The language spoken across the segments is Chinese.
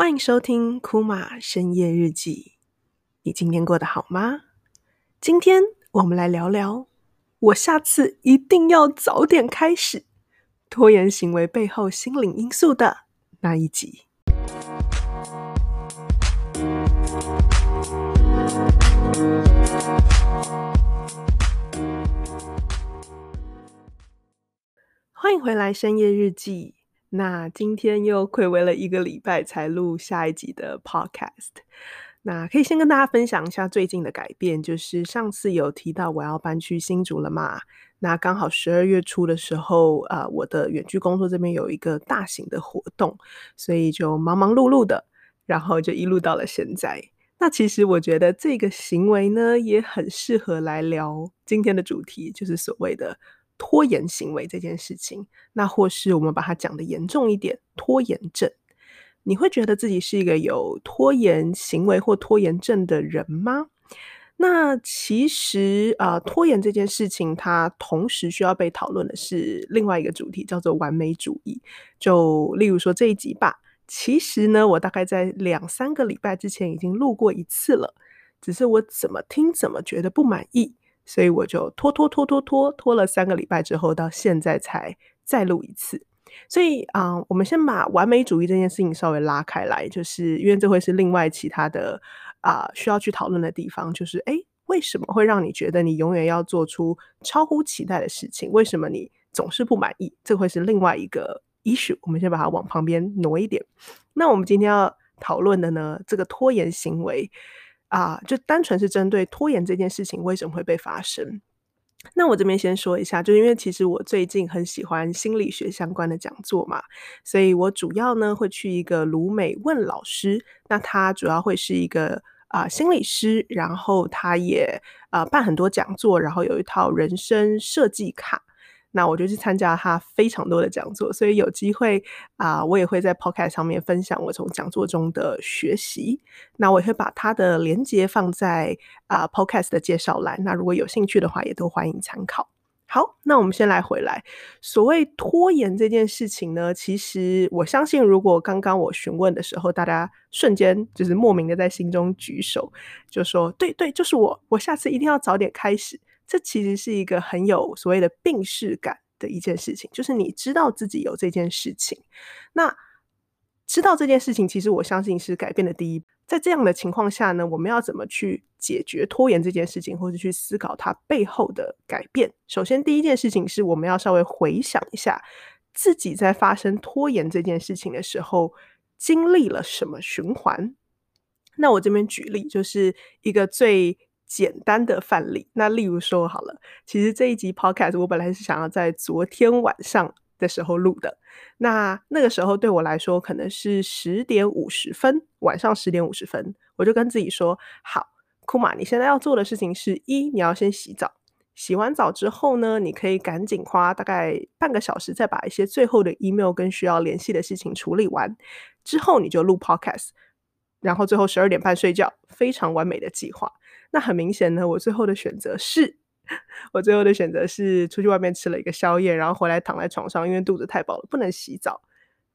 欢迎收听库玛深夜日记。你今天过得好吗？今天我们来聊聊，我下次一定要早点开始。拖延行为背后心理因素的那一集。欢迎回来深夜日记。那今天又亏违了一个礼拜才录下一集的 Podcast。那可以先跟大家分享一下最近的改变，就是上次有提到我要搬去新竹了嘛。那刚好十二月初的时候，呃，我的远距工作这边有一个大型的活动，所以就忙忙碌碌的，然后就一路到了现在。那其实我觉得这个行为呢，也很适合来聊今天的主题，就是所谓的。拖延行为这件事情，那或是我们把它讲得严重一点，拖延症。你会觉得自己是一个有拖延行为或拖延症的人吗？那其实啊、拖延这件事情，它同时需要被讨论的是另外一个主题，叫做完美主义。就例如说这一集吧，其实呢，我大概在两三个礼拜之前已经录过一次了，只是我怎么听怎么觉得不满意。所以我就拖拖拖拖拖拖了三个礼拜之后，到现在才再录一次。所以啊、我们先把完美主义这件事情稍微拉开来，就是因为这会是另外其他的啊、需要去讨论的地方。就是诶，为什么会让你觉得你永远要做出超乎期待的事情？为什么你总是不满意？这会是另外一个 issue。我们先把它往旁边挪一点。那我们今天要讨论的呢，这个拖延行为。啊，就单纯是针对拖延这件事情为什么会被发生？那我这边先说一下，就因为其实我最近很喜欢心理学相关的讲座嘛，所以我主要呢会去一个鲁美问老师，那他主要会是一个啊、心理师，然后他也啊、呃、办很多讲座，然后有一套人生设计卡。那我就去参加他非常多的讲座，所以有机会啊、我也会在 Podcast 上面分享我从讲座中的学习。那我也会把他的连接放在啊、Podcast 的介绍栏。那如果有兴趣的话，也都欢迎参考。好，那我们先来回来，所谓拖延这件事情呢，其实我相信，如果刚刚我询问的时候，大家瞬间就是莫名的在心中举手，就说对对，就是我，我下次一定要早点开始。这其实是一个很有所谓的病识感的一件事情，就是你知道自己有这件事情，那知道这件事情，其实我相信是改变的第一。在这样的情况下呢，我们要怎么去解决拖延这件事情，或者去思考它背后的改变？首先，第一件事情是我们要稍微回想一下自己在发生拖延这件事情的时候经历了什么循环。那我这边举例，就是一个最。简单的范例，那例如说好了，其实这一集 podcast 我本来是想要在昨天晚上的时候录的，那那个时候对我来说可能是十点五十分，晚上十点五十分，我就跟自己说，好，库玛，你现在要做的事情是一，你要先洗澡，洗完澡之后呢，你可以赶紧花大概半个小时，再把一些最后的 email 跟需要联系的事情处理完，之后你就录 podcast，然后最后十二点半睡觉，非常完美的计划。那很明显呢，我最后的选择是，我最后的选择是出去外面吃了一个宵夜，然后回来躺在床上，因为肚子太饱了，不能洗澡。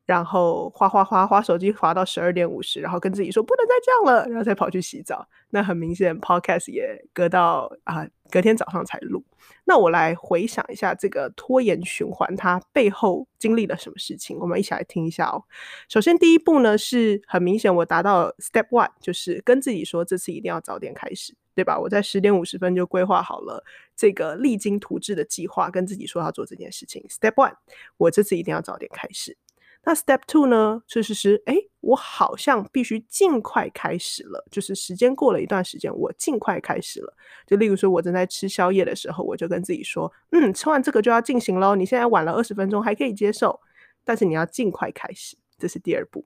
然后滑滑滑滑手机滑到十二点五十，然后跟自己说不能再这样了，然后再跑去洗澡。那很明显，Podcast 也隔到啊、隔天早上才录。那我来回想一下这个拖延循环，它背后经历了什么事情？我们一起来听一下哦。首先第一步呢，是很明显我达到 Step One，就是跟自己说这次一定要早点开始，对吧？我在十点五十分就规划好了这个励精图治的计划，跟自己说要做这件事情。Step One，我这次一定要早点开始。那 Step Two 呢？就是是，哎，我好像必须尽快开始了。就是时间过了一段时间，我尽快开始了。就例如说，我正在吃宵夜的时候，我就跟自己说，嗯，吃完这个就要进行喽。你现在晚了二十分钟还可以接受，但是你要尽快开始。这是第二步。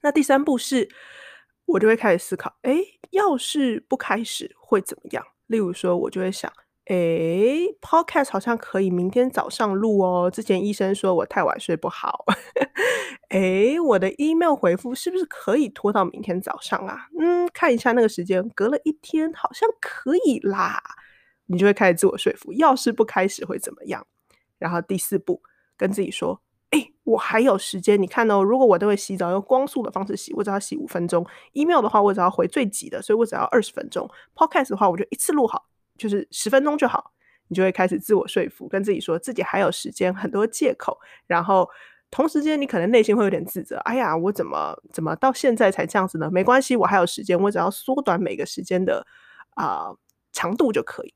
那第三步是，我就会开始思考，哎，要是不开始会怎么样？例如说，我就会想。诶，Podcast 好像可以明天早上录哦。之前医生说我太晚睡不好。诶，我的 email 回复是不是可以拖到明天早上啊？嗯，看一下那个时间，隔了一天好像可以啦。你就会开始自我说服，要是不开始会怎么样？然后第四步，跟自己说，我还有时间。你看哦，如果我都会洗澡用光速的方式洗，我只要洗五分钟；email 的话，我只要回最急的，所以我只要二十分钟；podcast 的话，我就一次录好，就是十分钟就好。你就会开始自我说服，跟自己说自己还有时间，很多借口。然后同时间，你可能内心会有点自责：哎呀，我怎么怎么到现在才这样子呢？没关系，我还有时间，我只要缩短每个时间的啊、呃、长度就可以。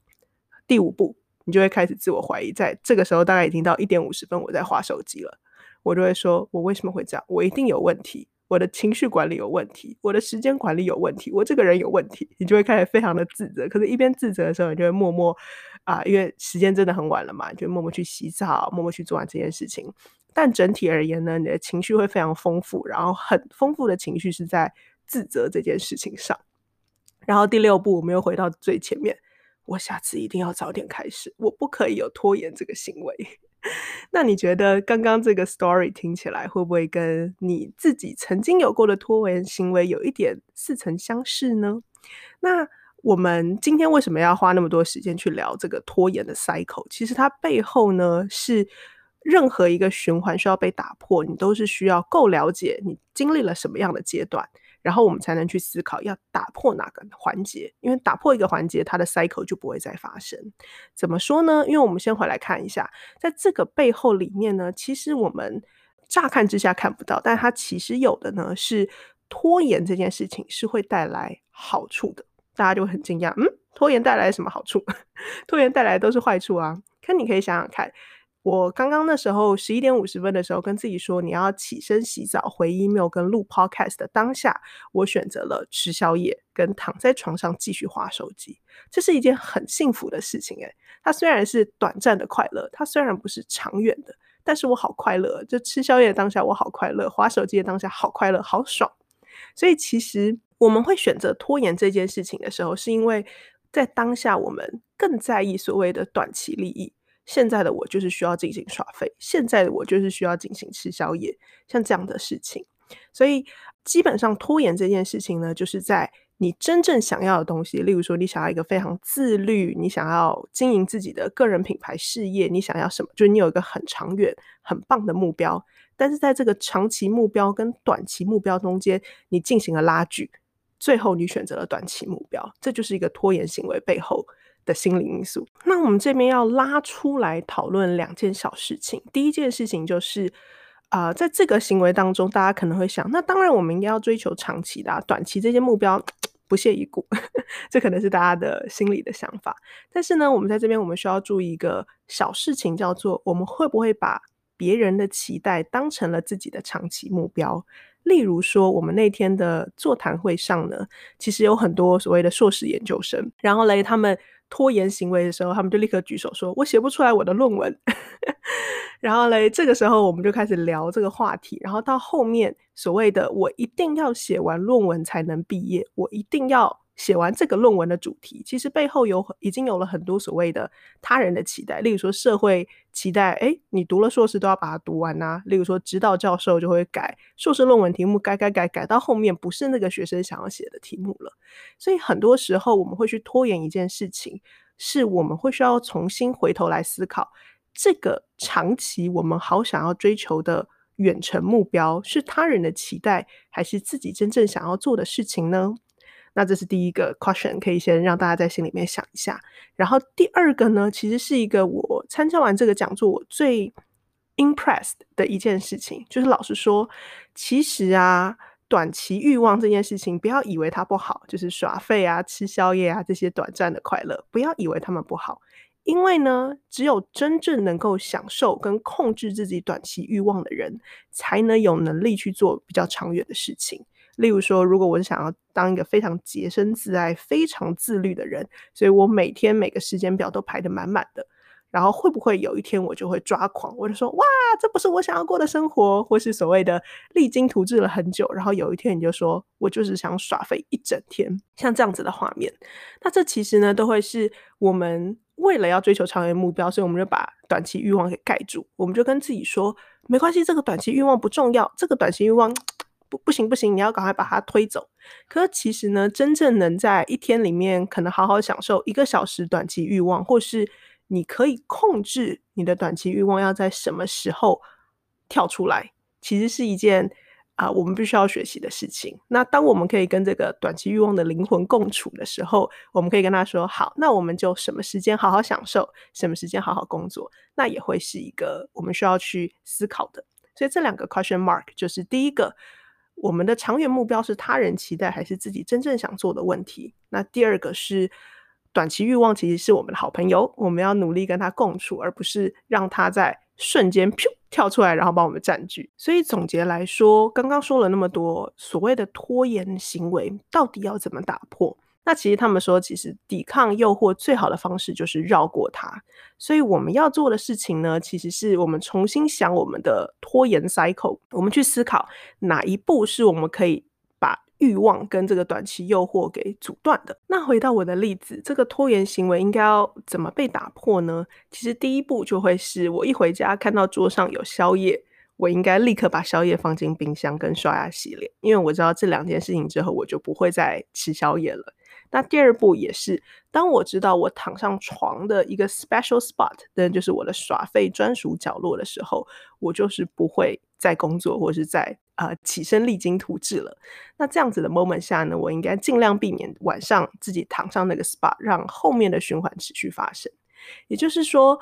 第五步。你就会开始自我怀疑，在这个时候大概已经到一点五十分，我在划手机了，我就会说：我为什么会这样？我一定有问题，我的情绪管理有问题，我的时间管理有问题，我这个人有问题。你就会开始非常的自责。可是，一边自责的时候，你就会默默啊、因为时间真的很晚了嘛，你就默默去洗澡，默默去做完这件事情。但整体而言呢，你的情绪会非常丰富，然后很丰富的情绪是在自责这件事情上。然后第六步，我们又回到最前面。我下次一定要早点开始，我不可以有拖延这个行为。那你觉得刚刚这个 story 听起来会不会跟你自己曾经有过的拖延行为有一点似曾相识呢？那我们今天为什么要花那么多时间去聊这个拖延的 cycle？其实它背后呢，是任何一个循环需要被打破，你都是需要够了解你经历了什么样的阶段。然后我们才能去思考要打破哪个环节，因为打破一个环节，它的 cycle 就不会再发生。怎么说呢？因为我们先回来看一下，在这个背后里面呢，其实我们乍看之下看不到，但它其实有的呢是拖延这件事情是会带来好处的。大家就很惊讶，嗯，拖延带来什么好处？拖延带来都是坏处啊！可你可以想想看。我刚刚那时候十一点五十分的时候，跟自己说你要起身洗澡、回 email 跟录 podcast 的当下，我选择了吃宵夜跟躺在床上继续滑手机。这是一件很幸福的事情诶，它虽然是短暂的快乐，它虽然不是长远的，但是我好快乐。就吃宵夜的当下我好快乐，滑手机的当下好快乐，好爽。所以其实我们会选择拖延这件事情的时候，是因为在当下我们更在意所谓的短期利益。现在的我就是需要进行耍废，现在的我就是需要进行吃宵夜，像这样的事情。所以基本上拖延这件事情呢，就是在你真正想要的东西，例如说你想要一个非常自律，你想要经营自己的个人品牌事业，你想要什么？就是你有一个很长远、很棒的目标，但是在这个长期目标跟短期目标中间，你进行了拉锯，最后你选择了短期目标，这就是一个拖延行为背后的心理因素。那我们这边要拉出来讨论两件小事情。第一件事情就是，啊、在这个行为当中，大家可能会想，那当然我们应该要追求长期的、啊，短期这些目标不屑一顾。这可能是大家的心理的想法。但是呢，我们在这边我们需要注意一个小事情，叫做我们会不会把别人的期待当成了自己的长期目标？例如说，我们那天的座谈会上呢，其实有很多所谓的硕士研究生，然后嘞，他们。拖延行为的时候，他们就立刻举手说：“我写不出来我的论文。”然后嘞，这个时候我们就开始聊这个话题。然后到后面所谓的“我一定要写完论文才能毕业”，我一定要。写完这个论文的主题，其实背后有已经有了很多所谓的他人的期待，例如说社会期待，诶，你读了硕士都要把它读完呐。例如说指导教授就会改硕士论文题目，改改改改到后面不是那个学生想要写的题目了。所以很多时候我们会去拖延一件事情，是我们会需要重新回头来思考，这个长期我们好想要追求的远程目标，是他人的期待，还是自己真正想要做的事情呢？那这是第一个 question，可以先让大家在心里面想一下。然后第二个呢，其实是一个我参加完这个讲座我最 impressed 的一件事情，就是老实说，其实啊，短期欲望这件事情，不要以为它不好，就是耍废啊、吃宵夜啊这些短暂的快乐，不要以为他们不好，因为呢，只有真正能够享受跟控制自己短期欲望的人，才能有能力去做比较长远的事情。例如说，如果我想要当一个非常洁身自爱、非常自律的人，所以我每天每个时间表都排得满满的，然后会不会有一天我就会抓狂，我就说哇，这不是我想要过的生活，或是所谓的励精图治了很久，然后有一天你就说我就是想耍废一整天，像这样子的画面，那这其实呢都会是我们为了要追求长远目标，所以我们就把短期欲望给盖住，我们就跟自己说没关系，这个短期欲望不重要，这个短期欲望。不不行不行，你要赶快把它推走。可是其实呢，真正能在一天里面可能好好享受一个小时短期欲望，或是你可以控制你的短期欲望要在什么时候跳出来，其实是一件啊、我们必须要学习的事情。那当我们可以跟这个短期欲望的灵魂共处的时候，我们可以跟他说：“好，那我们就什么时间好好享受，什么时间好好工作。”那也会是一个我们需要去思考的。所以这两个 question mark 就是第一个，我们的长远目标是他人期待还是自己真正想做的问题。那第二个是短期欲望，其实是我们的好朋友，我们要努力跟他共处，而不是让他在瞬间噗跳出来，然后把我们占据。所以总结来说，刚刚说了那么多所谓的拖延行为，到底要怎么打破？那其实他们说，其实抵抗诱惑最好的方式就是绕过它。所以我们要做的事情呢，其实是我们重新想我们的拖延 cycle，我们去思考哪一步是我们可以把欲望跟这个短期诱惑给阻断的。那回到我的例子，这个拖延行为应该要怎么被打破呢？其实第一步就会是我一回家看到桌上有宵夜，我应该立刻把宵夜放进冰箱跟刷牙洗脸，因为我知道这两件事情之后，我就不会再吃宵夜了。那第二步也是，当我知道我躺上床的一个 special spot，那就是我的耍废专属角落的时候，我就是不会再工作或是在呃起身励精图治了。那这样子的 moment 下呢，我应该尽量避免晚上自己躺上那个 spot，让后面的循环持续发生。也就是说，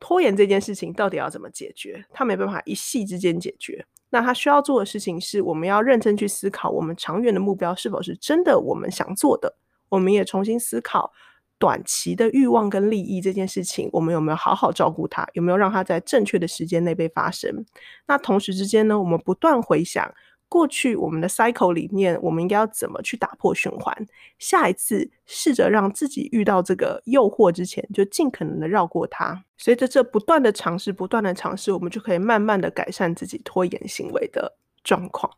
拖延这件事情到底要怎么解决？它没办法一夕之间解决。那他需要做的事情是，我们要认真去思考，我们长远的目标是否是真的我们想做的。我们也重新思考短期的欲望跟利益这件事情，我们有没有好好照顾它？有没有让它在正确的时间内被发生？那同时之间呢，我们不断回想过去我们的 cycle 里面，我们应该要怎么去打破循环？下一次试着让自己遇到这个诱惑之前，就尽可能的绕过它。随着这不断的尝试，不断的尝试，我们就可以慢慢的改善自己拖延行为的状况。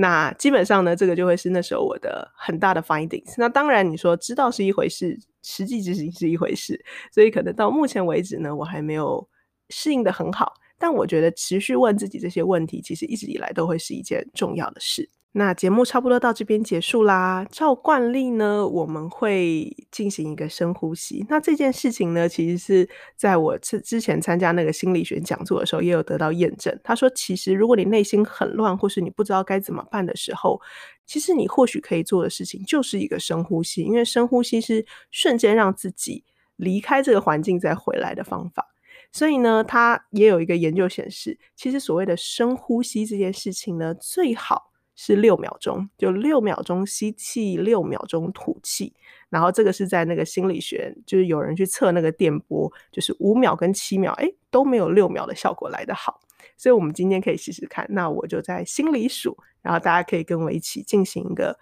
那基本上呢，这个就会是那时候我的很大的 findings。那当然，你说知道是一回事，实际执行是一回事，所以可能到目前为止呢，我还没有适应的很好。但我觉得持续问自己这些问题，其实一直以来都会是一件重要的事。那节目差不多到这边结束啦。照惯例呢，我们会进行一个深呼吸。那这件事情呢，其实是在我之之前参加那个心理学讲座的时候，也有得到验证。他说，其实如果你内心很乱，或是你不知道该怎么办的时候，其实你或许可以做的事情就是一个深呼吸，因为深呼吸是瞬间让自己离开这个环境再回来的方法。所以呢，他也有一个研究显示，其实所谓的深呼吸这件事情呢，最好。是六秒钟，就六秒钟吸气，六秒钟吐气。然后这个是在那个心理学，就是有人去测那个电波，就是五秒跟七秒，诶，都没有六秒的效果来得好。所以我们今天可以试试看。那我就在心里数，然后大家可以跟我一起进行一个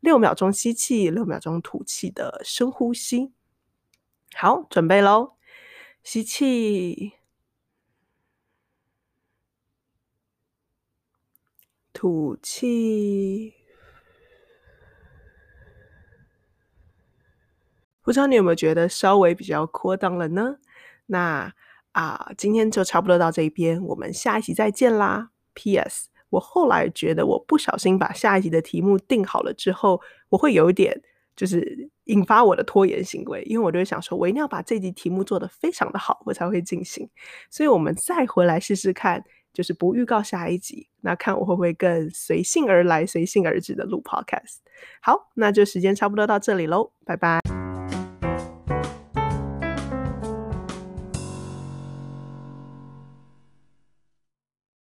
六秒钟吸气，六秒钟吐气的深呼吸。好，准备喽，吸气。吐气，不知道你有没有觉得稍微比较扩张了呢？那啊，今天就差不多到这边，我们下一集再见啦。P.S. 我后来觉得我不小心把下一集的题目定好了之后，我会有一点就是引发我的拖延行为，因为我就会想说，我一定要把这集题目做得非常的好，我才会进行。所以我们再回来试试看。就是不预告下一集，那看我会不会更随性而来、随性而至的录 podcast。好，那就时间差不多到这里喽，拜拜。